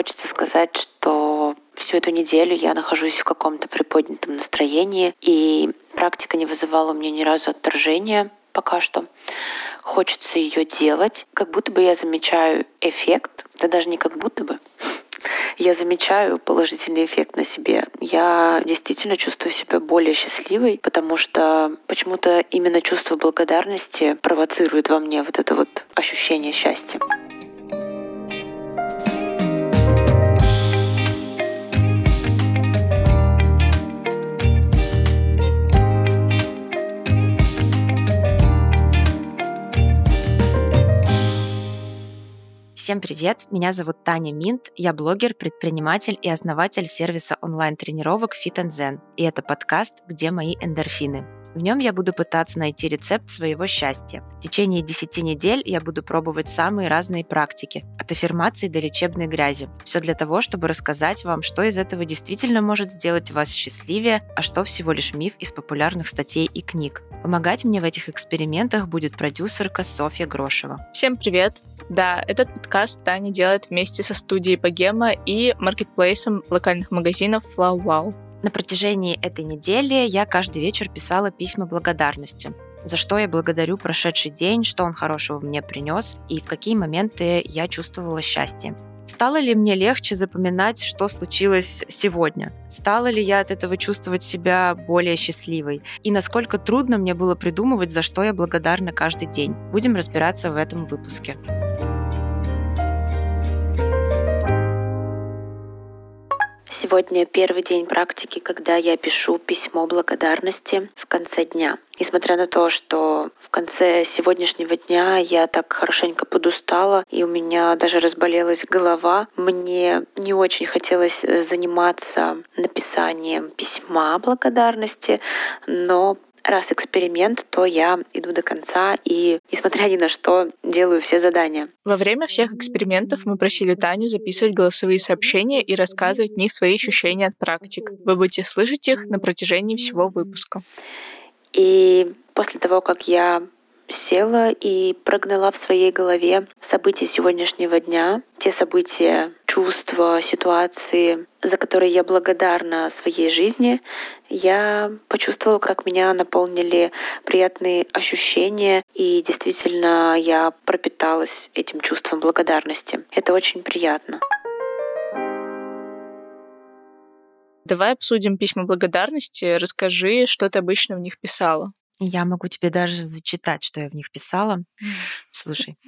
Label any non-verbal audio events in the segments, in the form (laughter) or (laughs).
хочется сказать, что всю эту неделю я нахожусь в каком-то приподнятом настроении, и практика не вызывала у меня ни разу отторжения пока что. Хочется ее делать, как будто бы я замечаю эффект, да даже не как будто бы, (laughs) я замечаю положительный эффект на себе. Я действительно чувствую себя более счастливой, потому что почему-то именно чувство благодарности провоцирует во мне вот это вот ощущение счастья. Всем привет! Меня зовут Таня Минт, я блогер, предприниматель и основатель сервиса онлайн-тренировок Fit Zen. И это подкаст «Где мои эндорфины?». В нем я буду пытаться найти рецепт своего счастья. В течение 10 недель я буду пробовать самые разные практики, от аффирмации до лечебной грязи. Все для того, чтобы рассказать вам, что из этого действительно может сделать вас счастливее, а что всего лишь миф из популярных статей и книг. Помогать мне в этих экспериментах будет продюсерка Софья Грошева. Всем привет! Да, этот подкаст Таня делает вместе со студией Богема и маркетплейсом локальных магазинов Flow Wow. На протяжении этой недели я каждый вечер писала письма благодарности за что я благодарю прошедший день, что он хорошего мне принес и в какие моменты я чувствовала счастье. Стало ли мне легче запоминать, что случилось сегодня? Стала ли я от этого чувствовать себя более счастливой? И насколько трудно мне было придумывать, за что я благодарна каждый день? Будем разбираться в этом выпуске. Сегодня первый день практики, когда я пишу письмо благодарности в конце дня. Несмотря на то, что в конце сегодняшнего дня я так хорошенько подустала, и у меня даже разболелась голова, мне не очень хотелось заниматься написанием письма благодарности, но раз эксперимент, то я иду до конца и, несмотря ни на что, делаю все задания. Во время всех экспериментов мы просили Таню записывать голосовые сообщения и рассказывать в них свои ощущения от практик. Вы будете слышать их на протяжении всего выпуска. И после того, как я села и прогнала в своей голове события сегодняшнего дня, те события, чувства, ситуации, за которые я благодарна своей жизни, я почувствовала, как меня наполнили приятные ощущения, и действительно я пропиталась этим чувством благодарности. Это очень приятно. Давай обсудим письма благодарности. Расскажи, что ты обычно в них писала. Я могу тебе даже зачитать, что я в них писала. Слушай.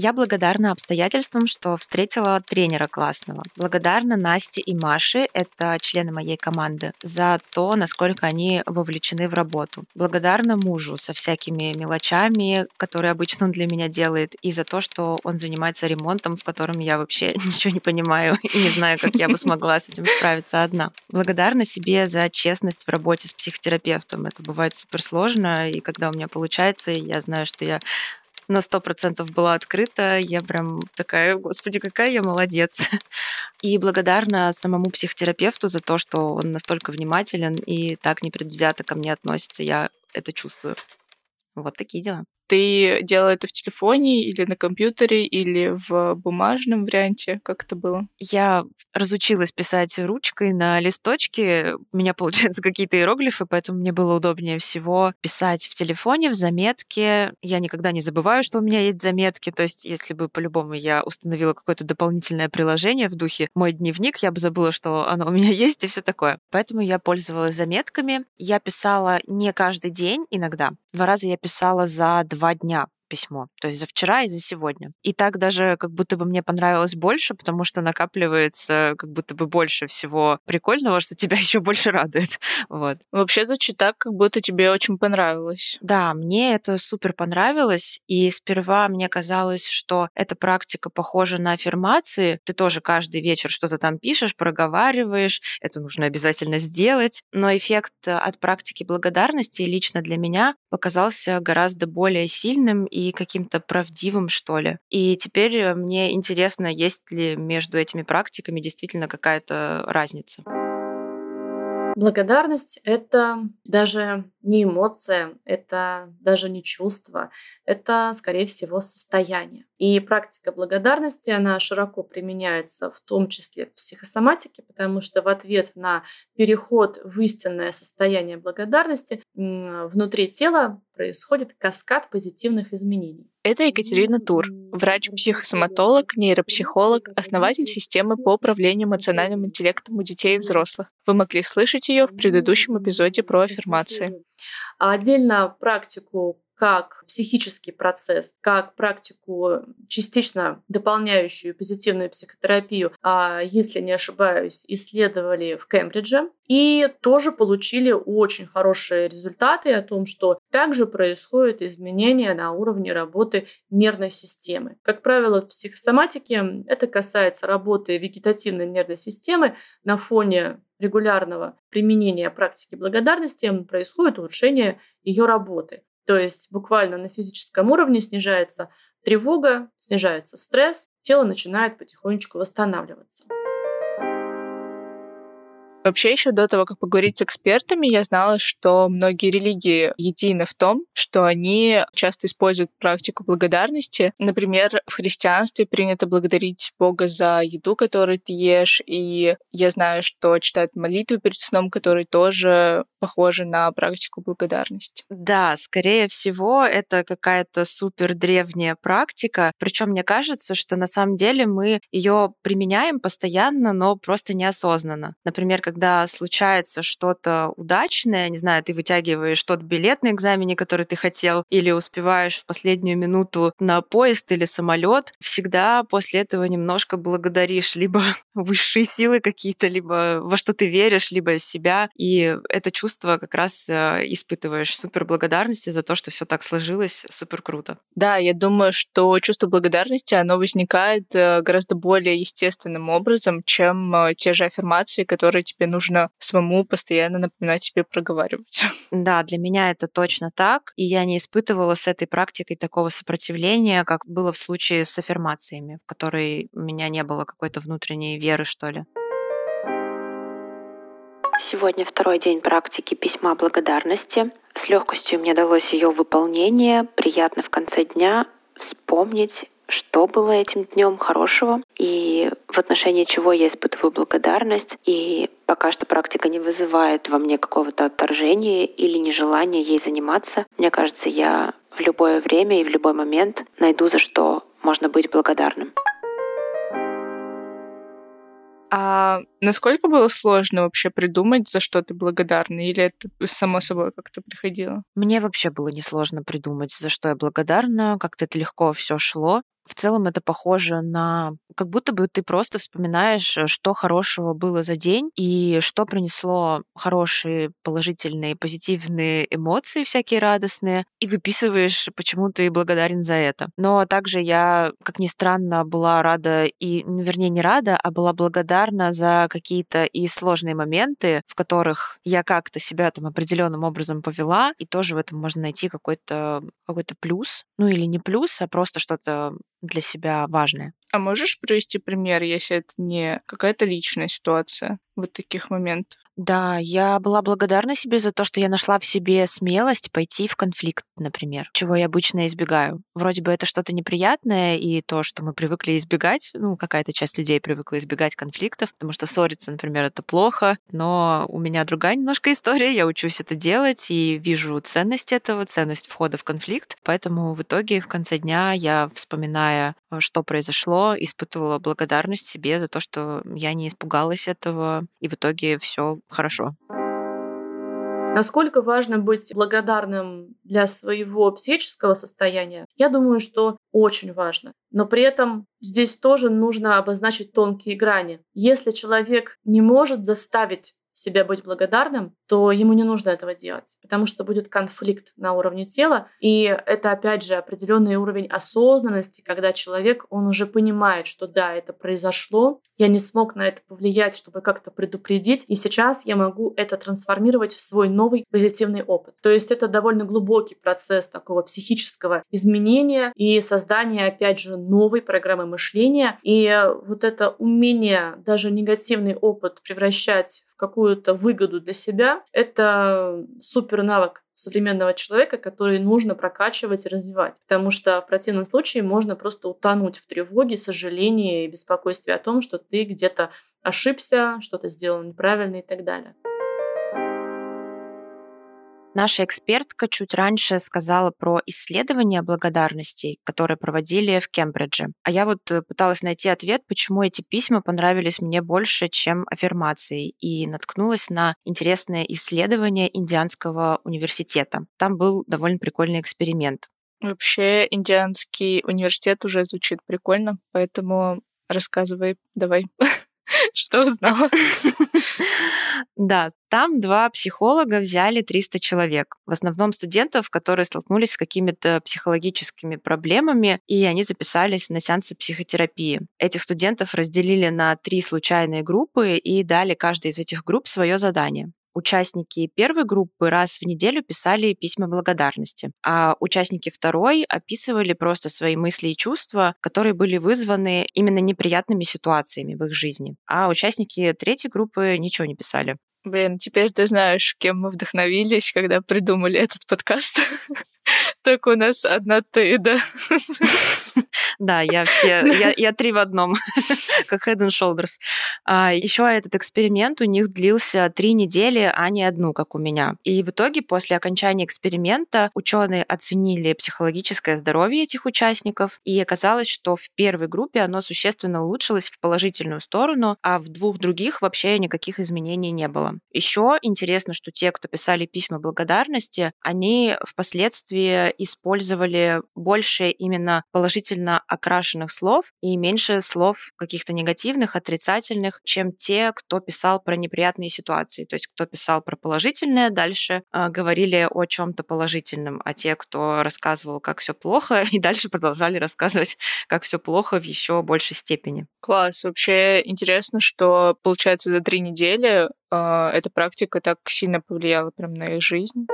Я благодарна обстоятельствам, что встретила тренера классного. Благодарна Насте и Маше, это члены моей команды, за то, насколько они вовлечены в работу. Благодарна мужу со всякими мелочами, которые обычно он для меня делает, и за то, что он занимается ремонтом, в котором я вообще (laughs) ничего не понимаю и не знаю, как я бы смогла с этим справиться одна. Благодарна себе за честность в работе с психотерапевтом. Это бывает супер сложно, и когда у меня получается, я знаю, что я на сто процентов была открыта. Я прям такая, господи, какая я молодец. (laughs) И благодарна самому психотерапевту за то, что он настолько внимателен и так непредвзято ко мне относится. Я это чувствую. Вот такие дела. Ты делала это в телефоне или на компьютере, или в бумажном варианте? Как это было? Я разучилась писать ручкой на листочке. У меня, (laughs) получается, какие-то иероглифы, поэтому мне было удобнее всего писать в телефоне, в заметке. Я никогда не забываю, что у меня есть заметки. То есть, если бы по-любому я установила какое-то дополнительное приложение в духе «Мой дневник», я бы забыла, что оно у меня (laughs) есть и все такое. Поэтому я пользовалась заметками. Я писала не каждый день иногда. Два раза я писала за дня письмо. То есть за вчера и за сегодня. И так даже как будто бы мне понравилось больше, потому что накапливается как будто бы больше всего прикольного, что тебя (laughs) еще больше радует. (laughs) Вот. Вообще звучит так, как будто тебе очень понравилось. Да, мне это супер понравилось. И сперва мне казалось, что эта практика похожа на аффирмации. Ты тоже каждый вечер что-то там пишешь, проговариваешь. Это нужно обязательно сделать. Но эффект от практики благодарности лично для меня показался гораздо более сильным и каким-то правдивым, что ли. И теперь э, мне интересно, есть ли между этими практиками действительно какая-то разница. Благодарность — это даже не эмоция, это даже не чувство, это, скорее всего, состояние. И практика благодарности, она широко применяется в том числе в психосоматике, потому что в ответ на переход в истинное состояние благодарности внутри тела происходит каскад позитивных изменений. Это Екатерина Тур, врач-психосоматолог, нейропсихолог, основатель системы по управлению эмоциональным интеллектом у детей и взрослых. Вы могли слышать ее в предыдущем эпизоде про аффирмации. А отдельно практику как психический процесс, как практику, частично дополняющую позитивную психотерапию, а, если не ошибаюсь, исследовали в Кембридже и тоже получили очень хорошие результаты о том, что также происходят изменения на уровне работы нервной системы. Как правило, в психосоматике это касается работы вегетативной нервной системы на фоне регулярного применения практики благодарности происходит улучшение ее работы. То есть буквально на физическом уровне снижается тревога, снижается стресс, тело начинает потихонечку восстанавливаться. Вообще, еще до того, как поговорить с экспертами, я знала, что многие религии едины в том, что они часто используют практику благодарности. Например, в христианстве принято благодарить Бога за еду, которую ты ешь, и я знаю, что читают молитвы перед сном, которые тоже похожи на практику благодарности. Да, скорее всего, это какая-то супер древняя практика. Причем мне кажется, что на самом деле мы ее применяем постоянно, но просто неосознанно. Например, когда когда случается что-то удачное, не знаю, ты вытягиваешь тот билет на экзамене, который ты хотел, или успеваешь в последнюю минуту на поезд или самолет, всегда после этого немножко благодаришь либо (laughs) высшие силы какие-то, либо во что ты веришь, либо себя. И это чувство как раз э, испытываешь супер благодарности за то, что все так сложилось, супер круто. Да, я думаю, что чувство благодарности, оно возникает э, гораздо более естественным образом, чем э, те же аффирмации, которые тебе нужно самому постоянно напоминать себе проговаривать. (laughs) Да, для меня это точно так. И я не испытывала с этой практикой такого сопротивления, как было в случае с аффирмациями, в которой у меня не было какой-то внутренней веры, что ли. Сегодня второй день практики письма благодарности. С легкостью мне далось ее выполнение. Приятно в конце дня вспомнить что было этим днем хорошего и в отношении чего я испытываю благодарность. И пока что практика не вызывает во мне какого-то отторжения или нежелания ей заниматься. Мне кажется, я в любое время и в любой момент найду за что можно быть благодарным. А насколько было сложно вообще придумать, за что ты благодарна? Или это само собой как-то приходило? Мне вообще было несложно придумать, за что я благодарна. Как-то это легко все шло в целом это похоже на как будто бы ты просто вспоминаешь, э, что хорошего было за день и что принесло хорошие, положительные, позитивные эмоции всякие радостные, и выписываешь, почему ты благодарен за это. Но также я, как ни странно, была рада и, вернее, не рада, а была благодарна за какие-то и сложные моменты, в которых я как-то себя там определенным образом повела, и тоже в этом можно найти какой-то какой плюс, ну или не плюс, а просто что-то для себя важное. А можешь привести пример, если это не какая-то личная ситуация? вот таких моментов. Да, я была благодарна себе за то, что я нашла в себе смелость пойти в конфликт, например, чего я обычно избегаю. Вроде бы это что-то неприятное, и то, что мы привыкли избегать, ну, какая-то часть людей привыкла избегать конфликтов, потому что ссориться, например, это плохо, но у меня другая немножко (laughs) история, я учусь это делать и вижу ценность этого, ценность входа в конфликт, поэтому в итоге в конце дня я, вспоминая, что произошло, испытывала благодарность себе за то, что я не испугалась этого, и в итоге все хорошо. Насколько важно быть благодарным для своего психического состояния? Я думаю, что очень важно. Но при этом здесь тоже нужно обозначить тонкие грани. Если человек не может заставить себя быть благодарным, то ему не нужно этого делать, потому что будет конфликт на уровне тела. И это, опять же, определенный уровень осознанности, когда человек, он уже понимает, что да, это произошло, я не смог на это повлиять, чтобы как-то предупредить, и сейчас я могу это трансформировать в свой новый позитивный опыт. То есть это довольно глубокий процесс такого психического изменения и создания, опять же, новой программы мышления. И вот это умение даже негативный опыт превращать какую-то выгоду для себя, это супер навык современного человека, который нужно прокачивать и развивать. Потому что в противном случае можно просто утонуть в тревоге, сожалении и беспокойстве о том, что ты где-то ошибся, что-то сделал неправильно и так далее. Наша экспертка чуть раньше сказала про исследования благодарностей, которые проводили в Кембридже. А я вот э, пыталась найти ответ, почему эти письма понравились мне больше, чем аффирмации, и наткнулась на интересное исследование Индианского университета. Там был довольно прикольный эксперимент. Вообще, Индианский университет уже звучит прикольно, поэтому рассказывай, давай. (laughs) Что узнала? (laughs) Да, там два психолога взяли 300 человек. В основном студентов, которые столкнулись с какими-то психологическими проблемами, и они записались на сеансы психотерапии. Этих студентов разделили на три случайные группы и дали каждой из этих групп свое задание участники первой группы раз в неделю писали письма благодарности, а участники второй описывали просто свои мысли и чувства, которые были вызваны именно неприятными ситуациями в их жизни. А участники третьей группы ничего не писали. Блин, теперь ты знаешь, кем мы вдохновились, когда придумали этот подкаст. (laughs) Так у нас одна ты, да. (laughs) Да, я все, я, я три в одном, (laughs) как Head and Shoulders. А, еще этот эксперимент у них длился три недели, а не одну, как у меня. И в итоге после окончания эксперимента ученые оценили психологическое здоровье этих участников, и оказалось, что в первой группе оно существенно улучшилось в положительную сторону, а в двух других вообще никаких изменений не было. Еще интересно, что те, кто писали письма благодарности, они впоследствии использовали больше именно положительно окрашенных слов и меньше слов каких-то негативных, отрицательных, чем те, кто писал про неприятные ситуации. То есть кто писал про положительное, дальше э, говорили о чем-то положительном, а те, кто рассказывал, как все плохо, (laughs) и дальше продолжали рассказывать, как все плохо в еще большей степени. Класс. Вообще интересно, что получается за три недели э, эта практика так сильно повлияла прям на их жизнь.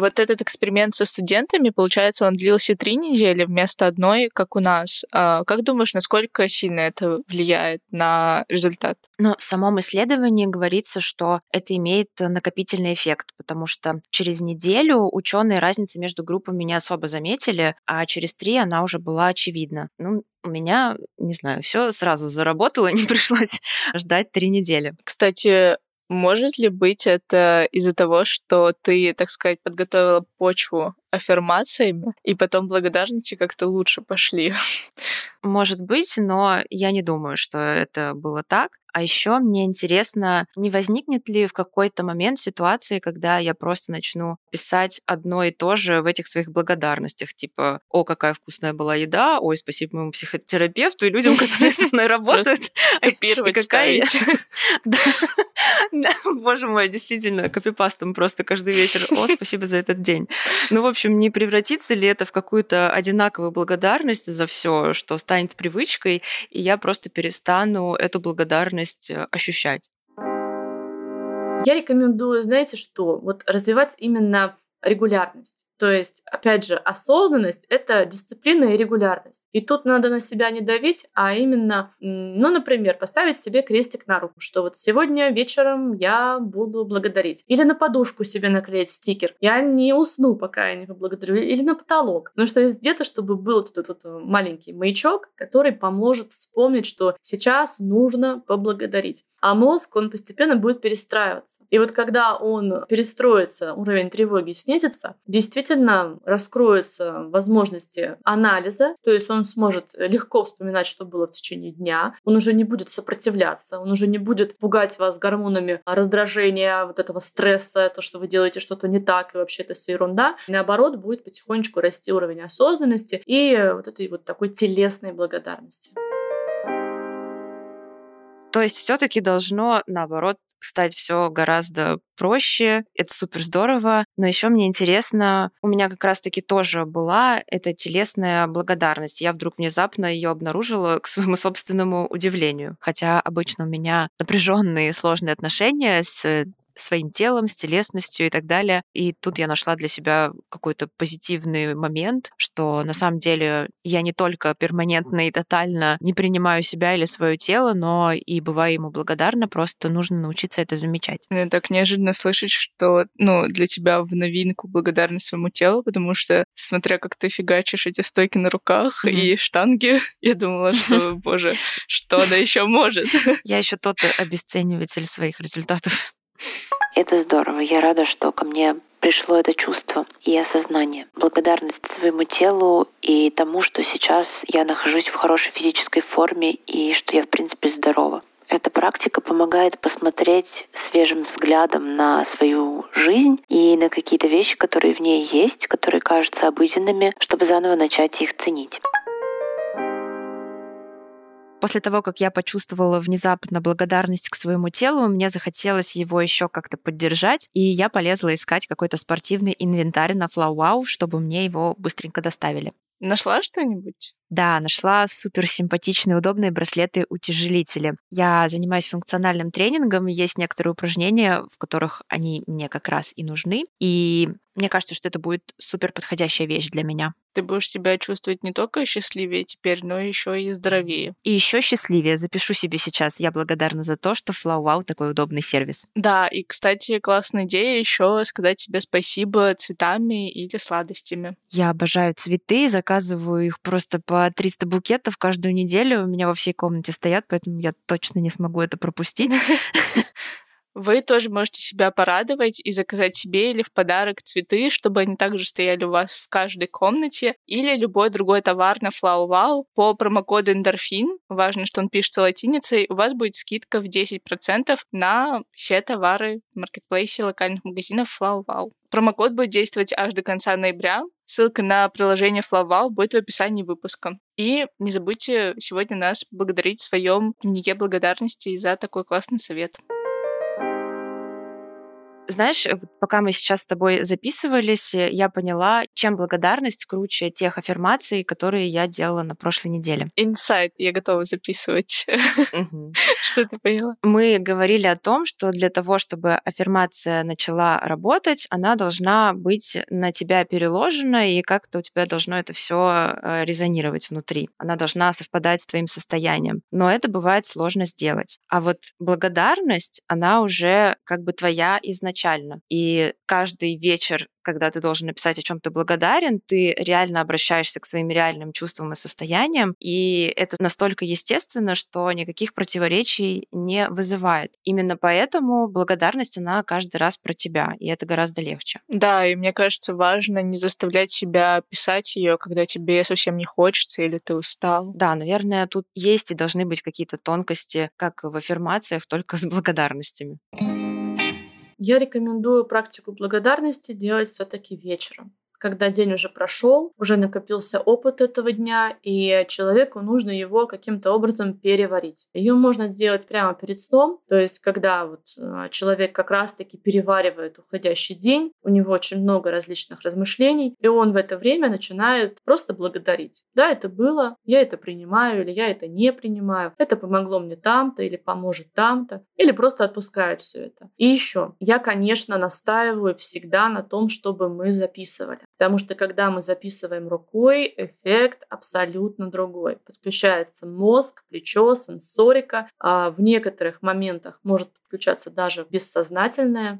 Вот этот эксперимент со студентами, получается, он длился три недели вместо одной, как у нас. А как думаешь, насколько сильно это влияет на результат? Но в самом исследовании говорится, что это имеет накопительный эффект, потому что через неделю ученые разницы между группами не особо заметили, а через три она уже была очевидна. Ну, у меня, не знаю, все сразу заработало, (laughs) не пришлось ждать три недели. Кстати, может ли быть это из-за того, что ты, так сказать, подготовила почву аффирмациями, и потом благодарности как-то лучше пошли? Может быть, но я не думаю, что это было так. А еще мне интересно, не возникнет ли в какой-то момент ситуации, когда я просто начну писать одно и то же в этих своих благодарностях, типа, о, какая вкусная была еда, ой, спасибо моему психотерапевту и людям, которые со мной работают. Копировать, какая (laughs) Боже мой, действительно, копипастом просто каждый вечер. О, спасибо за этот день. Ну, в общем, не превратится ли это в какую-то одинаковую благодарность за все, что станет привычкой, и я просто перестану эту благодарность э, ощущать? Я рекомендую, знаете что, вот развивать именно регулярность. То есть, опять же, осознанность — это дисциплина и регулярность. И тут надо на себя не давить, а именно, ну, например, поставить себе крестик на руку, что вот сегодня вечером я буду благодарить. Или на подушку себе наклеить стикер. Я не усну, пока я не поблагодарю. Или на потолок. Ну, что есть где-то, чтобы был вот этот вот маленький маячок, который поможет вспомнить, что сейчас нужно поблагодарить. А мозг, он постепенно будет перестраиваться. И вот когда он перестроится, уровень тревоги снизится, действительно действительно раскроются возможности анализа, то есть он сможет легко вспоминать, что было в течение дня, он уже не будет сопротивляться, он уже не будет пугать вас гормонами раздражения, вот этого стресса, то, что вы делаете что-то не так, и вообще это все ерунда. Наоборот, будет потихонечку расти уровень осознанности и вот этой вот такой телесной благодарности. То есть все-таки должно, наоборот, стать все гораздо проще. Это супер здорово. Но еще мне интересно, у меня как раз-таки тоже была эта телесная благодарность. Я вдруг внезапно ее обнаружила к своему (laughs) собственному удивлению. Хотя обычно у меня напряженные сложные отношения с своим телом, с телесностью и так далее. И тут я нашла для себя какой-то позитивный момент, что на самом деле я не только перманентно и тотально не принимаю себя или свое тело, но и бываю ему благодарна, просто нужно научиться это замечать. Мне так неожиданно слышать, что ну, для тебя в новинку благодарность своему телу, потому что, смотря как ты фигачишь эти стойки на руках mm-hmm. и штанги, (laughs) я думала, (laughs) что, боже, что она еще может. Я еще тот обесцениватель своих результатов. Это здорово. Я рада, что ко мне пришло это чувство и осознание. Благодарность своему телу и тому, что сейчас я нахожусь в хорошей физической форме и что я, в принципе, здорова. Эта практика помогает посмотреть свежим взглядом на свою жизнь и на какие-то вещи, которые в ней есть, которые кажутся обыденными, чтобы заново начать их ценить. После того, как я почувствовала внезапно благодарность к своему телу, мне захотелось его еще как-то поддержать, и я полезла искать какой-то спортивный инвентарь на FlowWow, чтобы мне его быстренько доставили. Нашла что-нибудь? Да, нашла супер симпатичные, удобные браслеты-утяжелители. Я занимаюсь функциональным тренингом, и есть некоторые упражнения, в которых они мне как раз и нужны. И мне кажется, что это будет супер подходящая вещь для меня. Ты будешь себя чувствовать не только счастливее теперь, но еще и здоровее. И еще счастливее. Запишу себе сейчас. Я благодарна за то, что FlowWow такой удобный сервис. Да, и, кстати, классная идея еще сказать тебе спасибо цветами или сладостями. Я обожаю цветы, заказываю их просто по 300 букетов каждую неделю. У меня во всей комнате стоят, поэтому я точно не смогу это пропустить. Вы тоже можете себя порадовать и заказать себе или в подарок цветы, чтобы они также стояли у вас в каждой комнате, или любой другой товар на FlowWow по промокоду эндорфин. Важно, что он пишется латиницей. У вас будет скидка в 10% на все товары в маркетплейсе локальных магазинов FlowWow. Промокод будет действовать аж до конца ноября. Ссылка на приложение FlowWow будет в описании выпуска. И не забудьте сегодня нас благодарить в своем дневнике благодарности за такой классный совет. Знаешь, пока мы сейчас с тобой записывались, э, я поняла, чем благодарность круче тех аффирмаций, которые я делала на прошлой неделе. Инсайт, я готова записывать. (laughs) Что ты поняла? Мы говорили о том, что для того, чтобы аффирмация начала работать, она должна быть на тебя переложена, и как-то у тебя должно это все э, резонировать внутри. Она должна совпадать с твоим состоянием. Но это бывает сложно сделать. А вот благодарность, она уже как бы твоя изначально изначально. И каждый вечер когда ты должен написать, о чем ты благодарен, ты реально обращаешься к своим реальным чувствам и состояниям, и это настолько естественно, что никаких противоречий не вызывает. Именно поэтому благодарность, она каждый раз про тебя, и это гораздо легче. Да, и мне кажется, важно не заставлять себя писать ее, когда тебе совсем не хочется или ты устал. Да, наверное, тут есть и должны быть какие-то тонкости, как в аффирмациях, только с благодарностями. Я рекомендую практику благодарности делать все-таки вечером когда день уже прошел, уже накопился опыт этого дня, и человеку нужно его каким-то образом переварить. Ее можно сделать прямо перед сном, то есть когда вот а, человек как раз-таки переваривает уходящий день, у него очень много различных размышлений, и он в это время начинает просто благодарить. Да, это было, я это принимаю или я это не принимаю, это помогло мне там-то или поможет там-то, или просто отпускает все это. И еще, я, конечно, настаиваю всегда на том, чтобы мы записывали. Потому что когда мы записываем рукой, эффект абсолютно другой. Подключается мозг, плечо, сенсорика. А в некоторых моментах может подключаться даже бессознательное.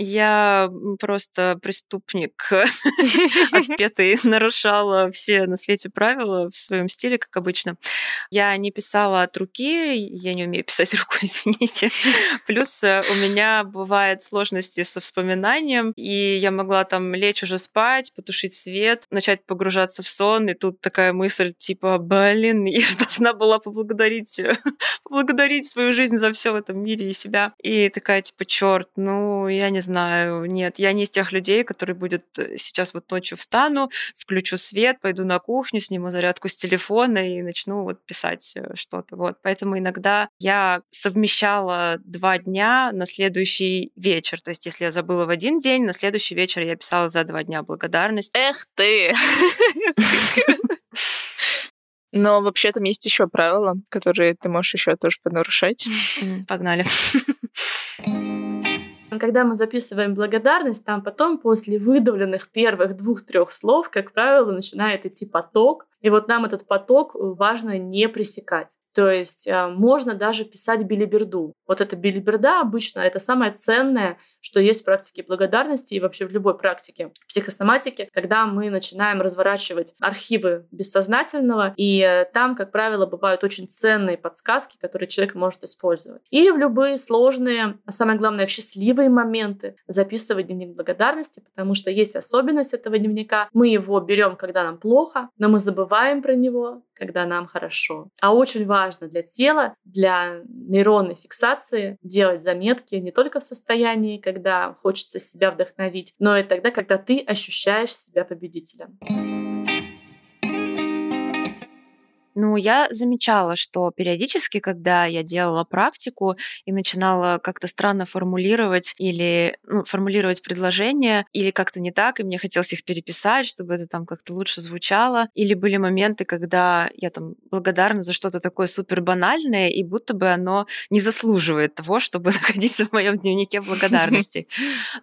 Я просто преступник (laughs) (laughs) отпетый, (laughs) нарушала все на свете правила в своем стиле, как обычно. Я не писала от руки, я не умею писать рукой, извините. Плюс э, у меня бывают сложности со вспоминанием, и я могла там лечь уже спать, потушить свет, начать погружаться в сон, и тут такая мысль типа, блин, я должна была поблагодарить, поблагодарить свою жизнь за все в этом мире и себя. И такая типа, черт, ну, я не знаю, нет, я не из тех людей, которые будет э, сейчас вот ночью встану, включу свет, пойду на кухню, сниму зарядку с телефона и начну вот писать э, что-то. Вот. Поэтому иногда я совмещала два дня на следующий вечер. То есть если я забыла в один день, на следующий вечер я писала за два дня благодарность. Эх ты! (laughs) Но вообще там есть еще правила, которые ты можешь еще тоже понарушать. Погнали. (laughs) Когда мы записываем благодарность, там потом после выдавленных первых двух-трех слов, как правило, начинает идти поток, и вот нам этот поток важно не пресекать. То есть э, можно даже писать билиберду. Вот эта билиберда обычно это самое ценное, что есть в практике благодарности и вообще в любой практике психосоматики, когда мы начинаем разворачивать архивы бессознательного, и э, там, как правило, бывают очень ценные подсказки, которые человек может использовать. И в любые сложные, а самое главное, в счастливые моменты записывать дневник благодарности, потому что есть особенность этого дневника. Мы его берем, когда нам плохо, но мы забываем про него, когда нам хорошо. А очень важно для тела, для нейронной фиксации делать заметки не только в состоянии, когда хочется себя вдохновить, но и тогда, когда ты ощущаешь себя победителем. Ну, я замечала, что периодически, когда я делала практику и начинала как-то странно формулировать или ну, формулировать предложения, или как-то не так, и мне хотелось их переписать, чтобы это там как-то лучше звучало. Или были моменты, когда я там благодарна за что-то такое супер банальное, и будто бы оно не заслуживает того, чтобы (laughs) находиться в моем дневнике (laughs) благодарности.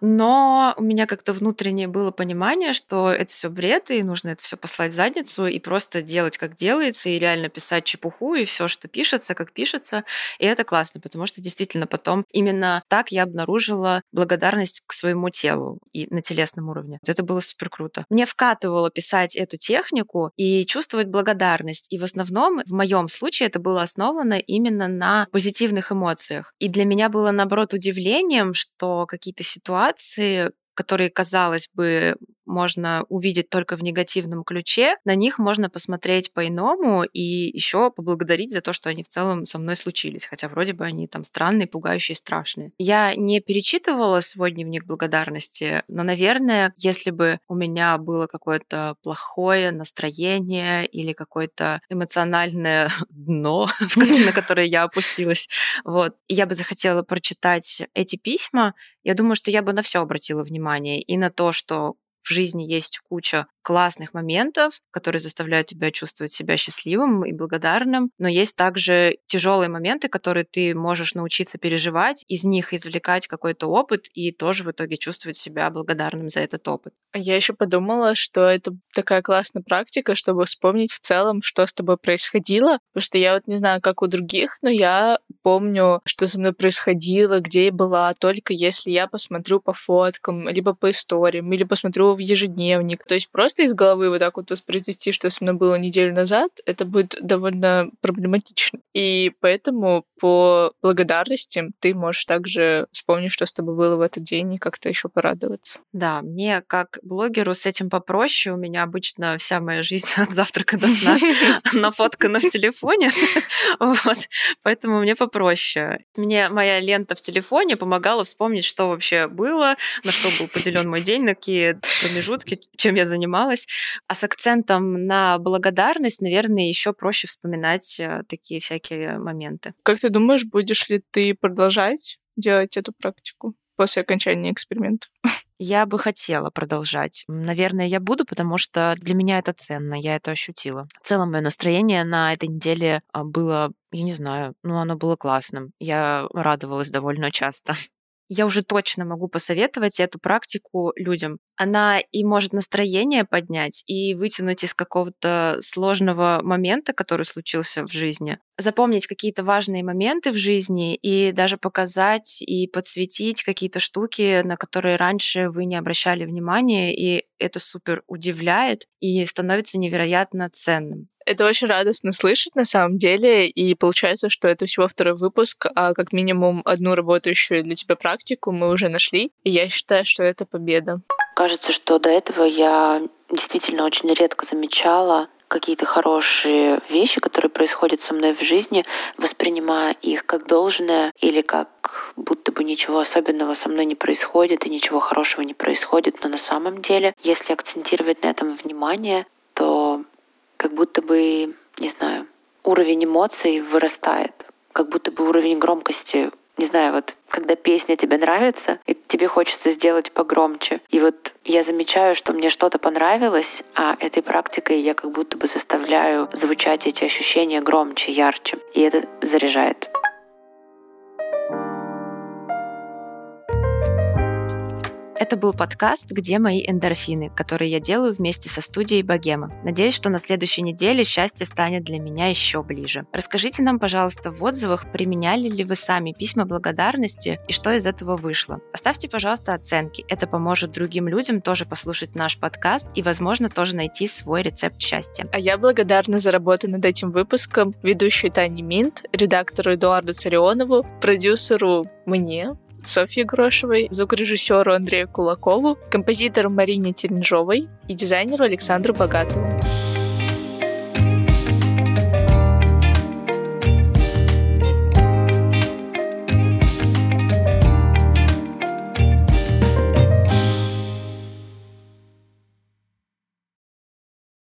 Но у меня как-то внутреннее было понимание, что это все бред, и нужно это все послать в задницу и просто делать, как делается, или реально писать чепуху и все, что пишется, как пишется. И это классно, потому что действительно потом именно так я обнаружила благодарность к своему телу и на телесном уровне. Это было супер круто. Мне вкатывало писать эту технику и чувствовать благодарность. И в основном, в моем случае, это было основано именно на позитивных эмоциях. И для меня было, наоборот, удивлением, что какие-то ситуации, которые, казалось бы, можно увидеть только в негативном ключе, на них можно посмотреть по-иному и еще поблагодарить за то, что они в целом со мной случились, хотя вроде бы они там странные, пугающие, страшные. Я не перечитывала свой дневник благодарности, но, наверное, если бы у меня было какое-то плохое настроение или какое-то эмоциональное (laughs) дно, (laughs) на которое я опустилась, вот, я бы захотела прочитать эти письма, я думаю, что я бы на все обратила внимание и на то, что в жизни есть куча классных моментов, которые заставляют тебя чувствовать себя счастливым и благодарным, но есть также тяжелые моменты, которые ты можешь научиться переживать, из них извлекать какой-то опыт и тоже в итоге чувствовать себя благодарным за этот опыт. А я еще подумала, что это такая классная практика, чтобы вспомнить в целом, что с тобой происходило, потому что я вот не знаю, как у других, но я помню, что со мной происходило, где я была, только если я посмотрю по фоткам, либо по историям, или посмотрю в ежедневник. То есть просто из головы вот так вот воспроизвести, что со мной было неделю назад, это будет довольно проблематично. И поэтому по благодарности ты можешь также вспомнить, что с тобой было в этот день, и как-то еще порадоваться. Да, мне как блогеру с этим попроще. У меня обычно вся моя жизнь (laughs) от завтрака до сна (laughs) нафоткана в телефоне. (laughs) Поэтому мне попроще. Мне моя лента в телефоне помогала вспомнить, что вообще было, на что был поделен мой день, на какие промежутки, чем я занималась. А с акцентом на благодарность, наверное, еще проще вспоминать э, такие всякие моменты. Как ты думаешь, будешь ли ты продолжать делать эту практику после окончания экспериментов? (laughs) Я бы хотела продолжать. Наверное, я буду, потому что для меня это ценно, я это ощутила. В целом, мое настроение на этой неделе а, было, я не знаю, ну, оно было классным. Я радовалась довольно часто (laughs) я уже точно могу посоветовать эту практику людям. Она и может настроение поднять, и вытянуть из какого-то сложного момента, который случился в жизни, запомнить какие-то важные моменты в жизни и даже показать и подсветить какие-то штуки, на которые раньше вы не обращали внимания, и это супер удивляет и становится невероятно ценным. Это очень радостно слышать на самом деле, и получается, что это всего второй выпуск, а как минимум одну работающую для тебя практику мы уже нашли, и я считаю, что это победа. Кажется, что до этого я действительно очень редко замечала какие-то хорошие вещи, которые происходят со мной в жизни, воспринимая их как должное или как будто бы ничего особенного со мной не происходит и ничего хорошего не происходит. Но на самом деле, если акцентировать на этом внимание, то как будто бы, не знаю, уровень эмоций вырастает, как будто бы уровень громкости не знаю, вот когда песня тебе нравится, и тебе хочется сделать погромче. И вот я замечаю, что мне что-то понравилось, а этой практикой я как будто бы заставляю звучать эти ощущения громче, ярче. И это заряжает. Это был подкаст «Где мои эндорфины», который я делаю вместе со студией Богема. Надеюсь, что на следующей неделе счастье станет для меня еще ближе. Расскажите нам, пожалуйста, в отзывах, применяли ли вы сами письма благодарности и что из этого вышло. Оставьте, пожалуйста, оценки. Это поможет другим людям тоже послушать наш подкаст и, возможно, тоже найти свой рецепт счастья. А я благодарна за работу над этим выпуском ведущей Тане Минт, редактору Эдуарду Царионову, продюсеру мне, Софье Грошевой, звукорежиссеру Андрею Кулакову, композитору Марине Теренжовой и дизайнеру Александру Богатову.